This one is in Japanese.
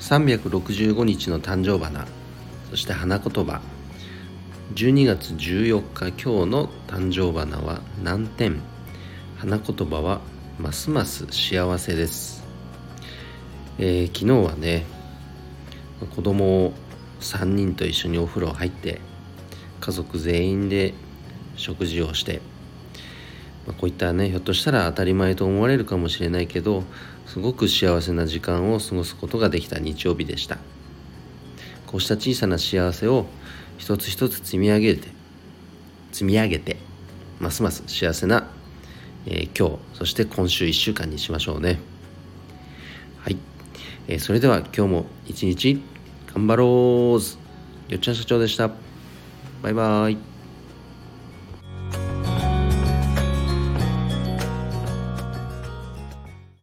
365日の誕生花。そして花言葉。12月14日今日の誕生花は難点。花言葉はますます幸せです、えー、昨日はね子供を3人と一緒にお風呂入って家族全員で食事をして、ま、こういったねひょっとしたら当たり前と思われるかもしれないけどすごく幸せな時間を過ごすことができた日曜日でした。こうした小さな幸せを一つ一つ積み上げて積み上げてますます幸せな、えー、今日そして今週1週間にしましょうね。はい、えー、それでは今日も一日頑張ろうよっちゃん社長でした。バイバーイ。